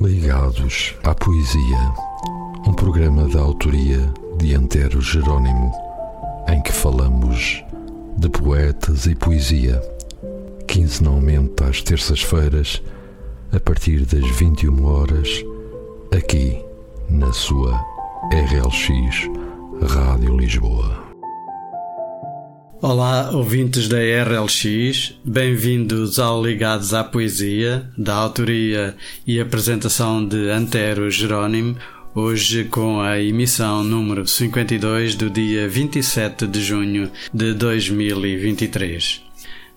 Ligados à Poesia, um programa da autoria de Antero Jerónimo, em que falamos de poetas e poesia, quinzenalmente às terças-feiras, a partir das 21 horas, aqui na sua RLX Rádio Lisboa. Olá, ouvintes da RLX, bem-vindos ao Ligados à Poesia, da autoria e apresentação de Antero Jerónimo, hoje com a emissão número 52 do dia 27 de junho de 2023.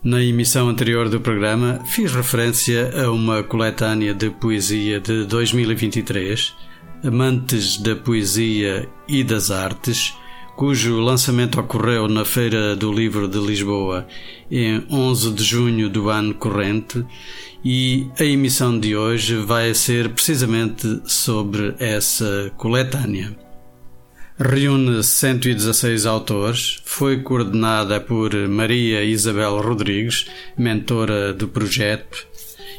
Na emissão anterior do programa, fiz referência a uma coletânea de poesia de 2023, Amantes da Poesia e das Artes, cujo lançamento ocorreu na Feira do Livro de Lisboa em 11 de junho do ano corrente, e a emissão de hoje vai ser precisamente sobre essa coletânea. Reúne 116 autores, foi coordenada por Maria Isabel Rodrigues, mentora do projeto,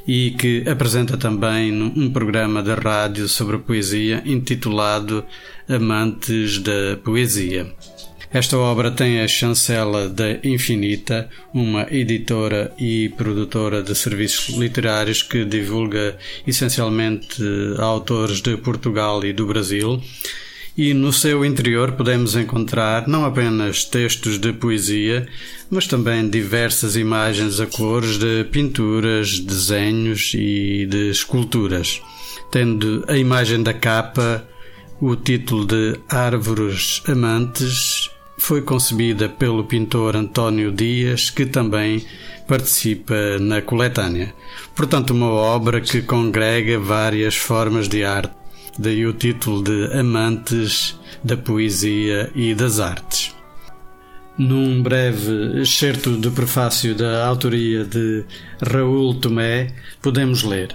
e que apresenta também um programa de rádio sobre poesia intitulado Amantes da Poesia. Esta obra tem a chancela da Infinita, uma editora e produtora de serviços literários que divulga essencialmente autores de Portugal e do Brasil e no seu interior podemos encontrar não apenas textos de poesia, mas também diversas imagens a cores de pinturas, desenhos e de esculturas, tendo a imagem da capa o título de Árvores Amantes foi concebida pelo pintor António Dias, que também participa na coletânea. Portanto, uma obra que congrega várias formas de arte daí o título de Amantes da Poesia e das Artes. Num breve excerto do prefácio da autoria de Raul Tomé, podemos ler: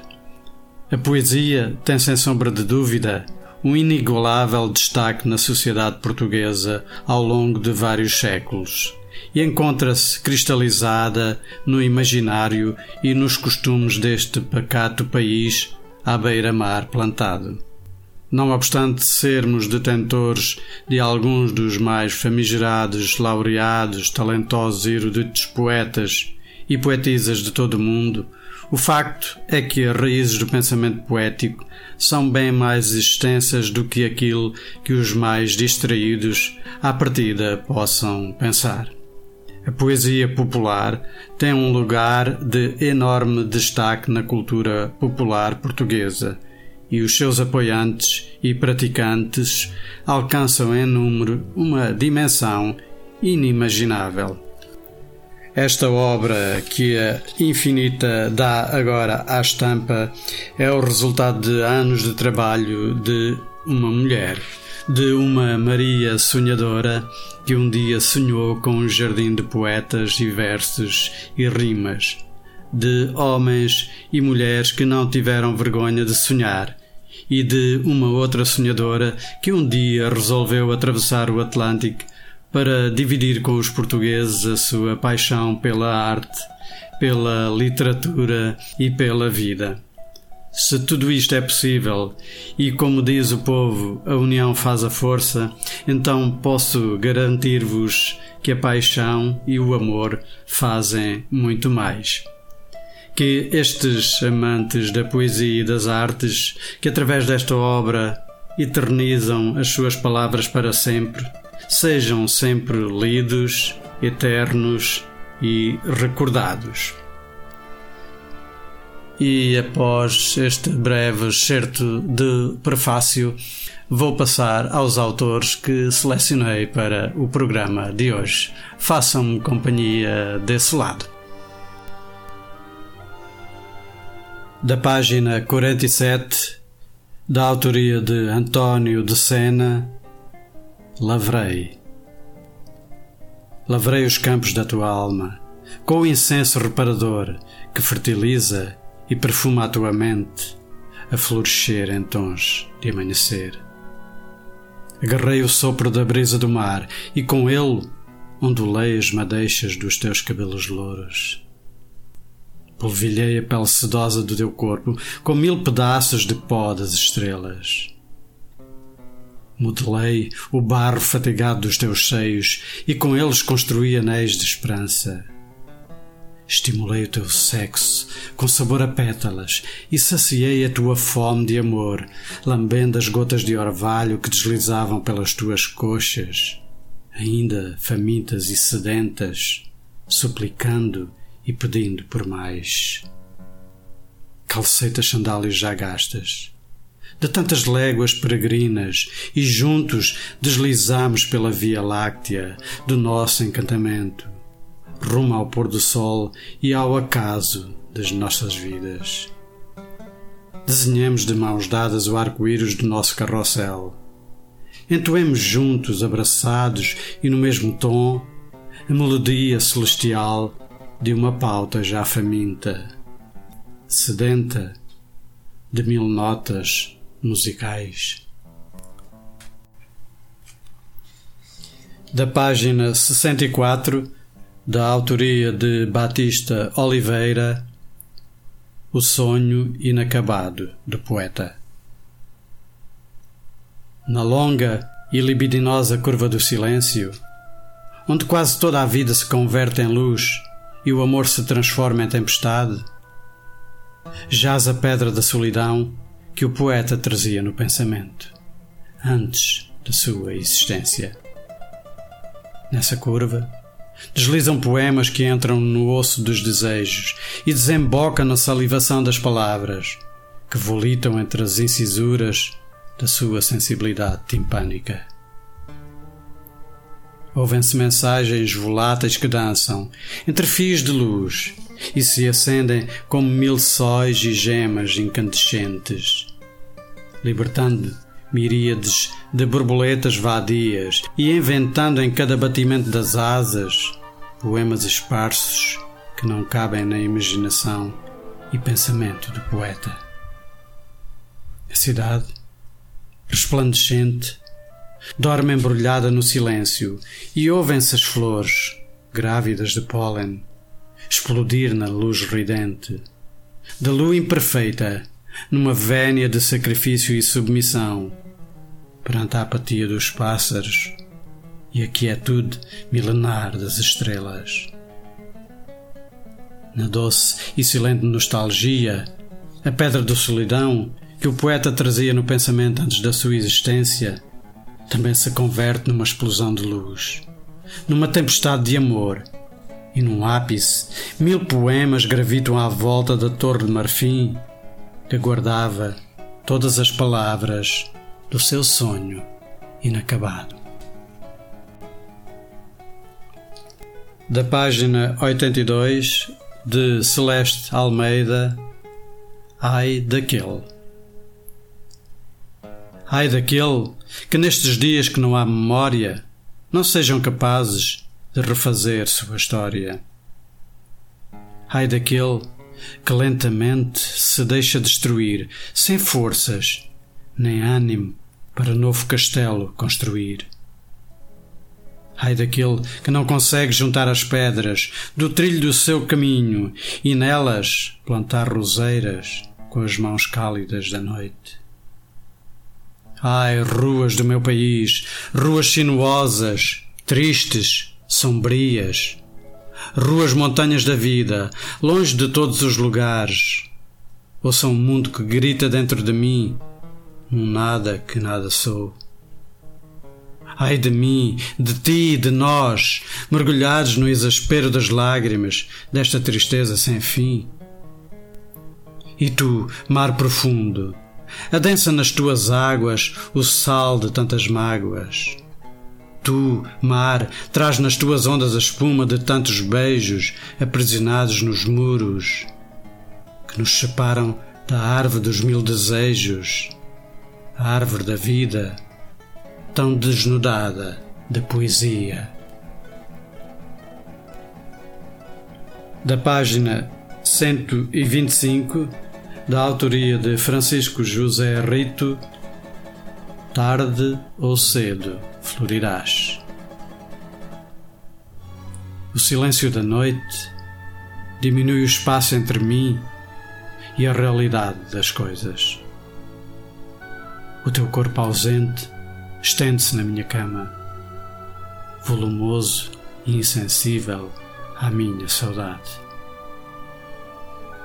A poesia tem, sem sombra de dúvida, um inigualável destaque na sociedade portuguesa ao longo de vários séculos e encontra-se cristalizada no imaginário e nos costumes deste pacato país à beira-mar plantado. Não obstante sermos detentores de alguns dos mais famigerados, laureados, talentosos e eruditos poetas e poetisas de todo o mundo, o facto é que as raízes do pensamento poético são bem mais extensas do que aquilo que os mais distraídos à partida possam pensar. A poesia popular tem um lugar de enorme destaque na cultura popular portuguesa e os seus apoiantes e praticantes alcançam em número uma dimensão inimaginável. Esta obra que a Infinita dá agora à estampa é o resultado de anos de trabalho de uma mulher, de uma Maria sonhadora que um dia sonhou com um jardim de poetas e versos e rimas, de homens e mulheres que não tiveram vergonha de sonhar e de uma outra sonhadora que um dia resolveu atravessar o Atlântico para dividir com os portugueses a sua paixão pela arte, pela literatura e pela vida. Se tudo isto é possível, e como diz o povo, a união faz a força, então posso garantir-vos que a paixão e o amor fazem muito mais que estes amantes da poesia e das artes, que através desta obra eternizam as suas palavras para sempre, sejam sempre lidos, eternos e recordados. E após este breve excerto de prefácio, vou passar aos autores que selecionei para o programa de hoje. Façam-me companhia desse lado. Da página 47, da autoria de António de Sena, Lavrei. Lavrei os campos da tua alma, com o incenso reparador que fertiliza e perfuma a tua mente, a florescer em tons de amanhecer. Agarrei o sopro da brisa do mar e com ele ondulei as madeixas dos teus cabelos louros Polvilhei a pele sedosa do teu corpo com mil pedaços de pó das estrelas. Modelei o barro fatigado dos teus seios e com eles construí anéis de esperança. Estimulei o teu sexo com sabor a pétalas e saciei a tua fome de amor, lambendo as gotas de orvalho que deslizavam pelas tuas coxas, ainda famintas e sedentas, suplicando e pedindo por mais. Calcei-te as sandálias já gastas, de tantas léguas peregrinas, e juntos deslizamos pela Via Láctea do nosso encantamento rumo ao pôr do sol e ao acaso das nossas vidas. Desenhemos de mãos dadas o arco-íris do nosso carrossel. Entoemos juntos, abraçados e no mesmo tom, a melodia celestial de uma pauta já faminta, sedenta de mil notas musicais. Da página 64 da autoria de Batista Oliveira, O Sonho Inacabado do Poeta. Na longa e libidinosa curva do silêncio, onde quase toda a vida se converte em luz e o amor se transforma em tempestade, jaz a pedra da solidão que o poeta trazia no pensamento, antes da sua existência. Nessa curva, Deslizam poemas que entram no osso dos desejos e desembocam na salivação das palavras, que volitam entre as incisuras da sua sensibilidade timpânica. Ouvem-se mensagens voláteis que dançam entre fios de luz e se acendem como mil sóis e gemas incandescentes, libertando miríades de borboletas vadias e inventando em cada batimento das asas poemas esparsos que não cabem na imaginação e pensamento do poeta. A cidade, resplandecente, dorme embrulhada no silêncio e ouvem-se as flores, grávidas de pólen, explodir na luz ridente. Da lua imperfeita, numa vénia de sacrifício e submissão, perante a apatia dos pássaros e a quietude milenar das estrelas. Na doce e silente nostalgia, a pedra da solidão que o poeta trazia no pensamento antes da sua existência, também se converte numa explosão de luz, numa tempestade de amor, e num ápice, mil poemas gravitam à volta da torre de marfim que guardava todas as palavras do seu sonho inacabado. Da página 82 de Celeste Almeida, Ai daquele. Ai daquele que nestes dias que não há memória não sejam capazes de refazer sua história. Ai daquele que lentamente se deixa destruir, sem forças, nem ânimo para novo castelo construir. Ai daquele que não consegue juntar as pedras do trilho do seu caminho e nelas plantar roseiras com as mãos cálidas da noite. Ai, ruas do meu país, ruas sinuosas, tristes, sombrias, ruas montanhas da vida, longe de todos os lugares. Ouça um mundo que grita dentro de mim, um nada que nada sou. Ai de mim, de ti, de nós, mergulhados no exaspero das lágrimas, desta tristeza sem fim. E tu, mar profundo, adensa nas tuas águas o sal de tantas mágoas. Tu, mar, traz nas tuas ondas a espuma de tantos beijos aprisionados nos muros que nos separam da árvore dos mil desejos a árvore da vida, tão desnudada de poesia. Da página 125, da autoria de Francisco José Rito, Tarde ou cedo florirás. O silêncio da noite diminui o espaço entre mim e a realidade das coisas. O teu corpo ausente estende-se na minha cama, volumoso e insensível à minha saudade.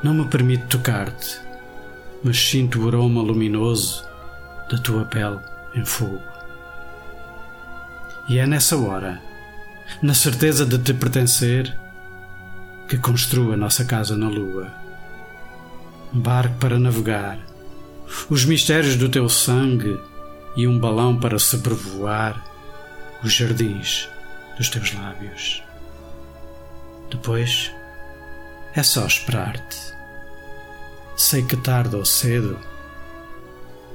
Não me permite tocar-te, mas sinto o aroma luminoso da tua pele em fogo. E é nessa hora, na certeza de te pertencer, que construo a nossa casa na lua. Um barco para navegar, os mistérios do teu sangue e um balão para sobrevoar os jardins dos teus lábios. Depois é só esperar-te. Sei que tarde ou cedo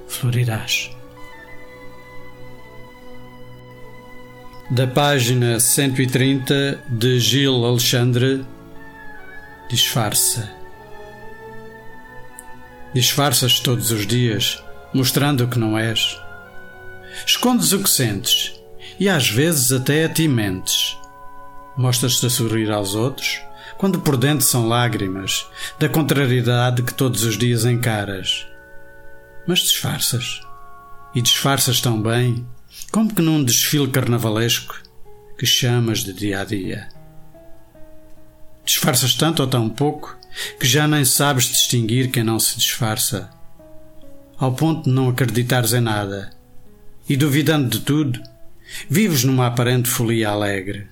florirás. Da página 130 de Gil Alexandre, disfarça. Disfarças todos os dias, mostrando o que não és. Escondes o que sentes e às vezes até a ti mentes. Mostras-te a sorrir aos outros, quando por dentro são lágrimas, da contrariedade que todos os dias encaras. Mas disfarças. E disfarças tão bem, como que num desfile carnavalesco que chamas de dia a dia. Disfarças tanto ou tão pouco que já nem sabes distinguir quem não se disfarça. Ao ponto de não acreditares em nada e duvidando de tudo, vives numa aparente folia alegre,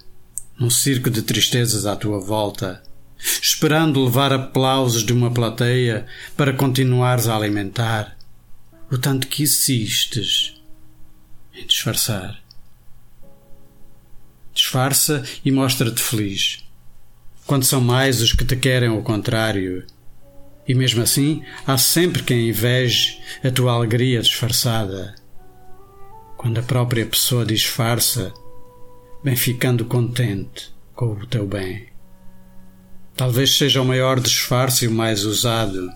num circo de tristezas à tua volta, esperando levar aplausos de uma plateia para continuares a alimentar o tanto que insistes em disfarçar. Disfarça e mostra-te feliz. Quando são mais os que te querem ao contrário. E mesmo assim, há sempre quem inveje a tua alegria disfarçada quando a própria pessoa disfarça, bem ficando contente com o teu bem. Talvez seja o maior disfarce e o mais usado,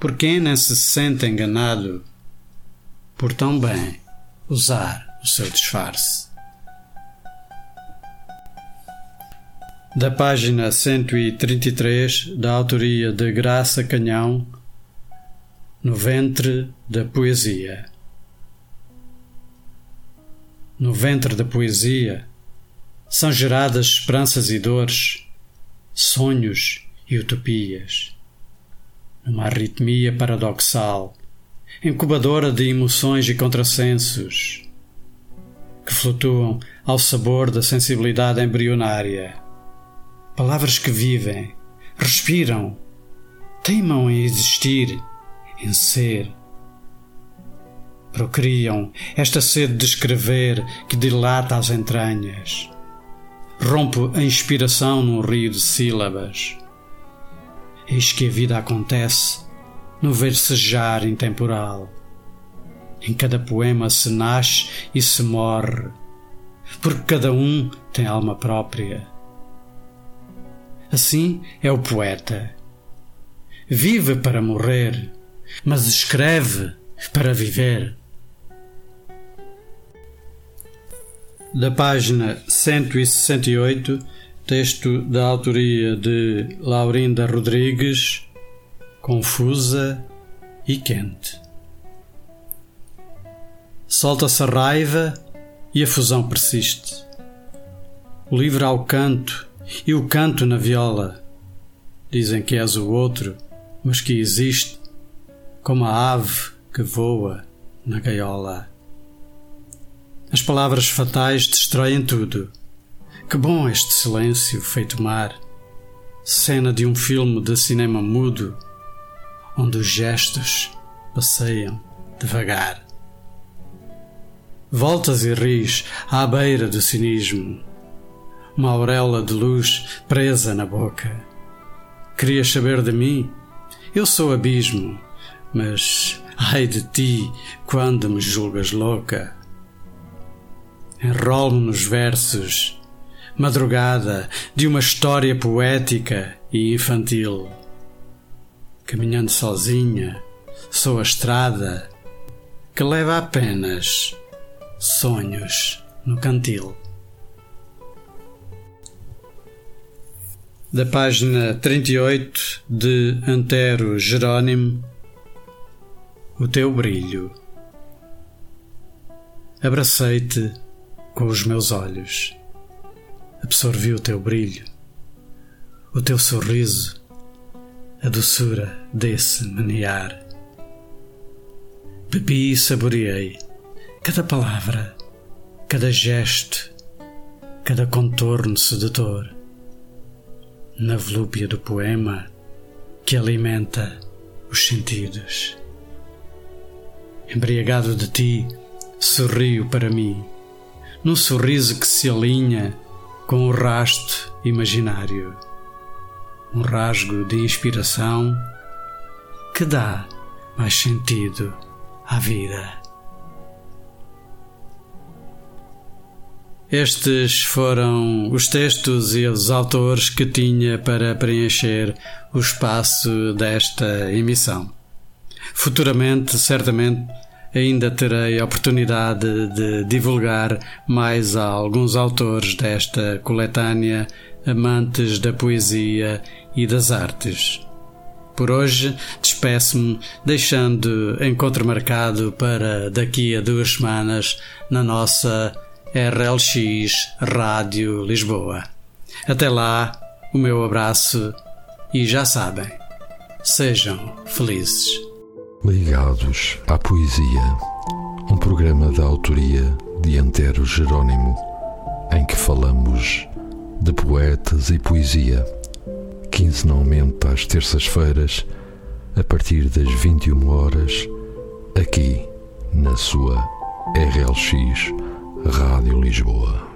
por quem nem se sente enganado por tão bem usar o seu disfarce. Da página 133 da autoria de Graça Canhão, no ventre da poesia no ventre da poesia, são geradas esperanças e dores, sonhos e utopias. Numa arritmia paradoxal, incubadora de emoções e contrassensos, que flutuam ao sabor da sensibilidade embrionária. Palavras que vivem, respiram, teimam em existir, em ser procriam esta sede de escrever que dilata as entranhas. Rompo a inspiração num rio de sílabas. Eis que a vida acontece no versejar intemporal. Em cada poema se nasce e se morre, porque cada um tem alma própria. Assim é o poeta. Vive para morrer, mas escreve para viver. Da página 168, texto da autoria de Laurinda Rodrigues, confusa e quente. Solta-se a raiva e a fusão persiste. O livro ao canto e o canto na viola. Dizem que és o outro, mas que existe, como a ave que voa na gaiola. As palavras fatais destroem tudo. Que bom este silêncio feito mar. Cena de um filme de cinema mudo, onde os gestos passeiam devagar. Voltas e ris à beira do cinismo, uma auréola de luz presa na boca. Querias saber de mim? Eu sou abismo, mas ai de ti quando me julgas louca enrolo nos versos, madrugada de uma história poética e infantil. Caminhando sozinha, sou a estrada que leva apenas sonhos no cantil. da página 38 de Antero Jerônimo, O teu brilho. Abracei-te com os meus olhos, absorvi o teu brilho, o teu sorriso, a doçura desse menear. Bebi e saboreei cada palavra, cada gesto, cada contorno sedutor, na volúpia do poema que alimenta os sentidos. Embriagado de ti, sorrio para mim, num sorriso que se alinha com o rasto imaginário, um rasgo de inspiração que dá mais sentido à vida. Estes foram os textos e os autores que tinha para preencher o espaço desta emissão. Futuramente, certamente, ainda terei a oportunidade de divulgar mais a alguns autores desta coletânea amantes da poesia e das artes. Por hoje, despeço-me deixando encontro marcado para daqui a duas semanas na nossa RLX Rádio Lisboa. Até lá, o meu abraço e já sabem, sejam felizes. Ligados à Poesia, um programa da autoria de Antero Jerônimo, em que falamos de poetas e poesia, quinzenalmente às terças-feiras, a partir das 21 horas, aqui na sua RLX Rádio Lisboa.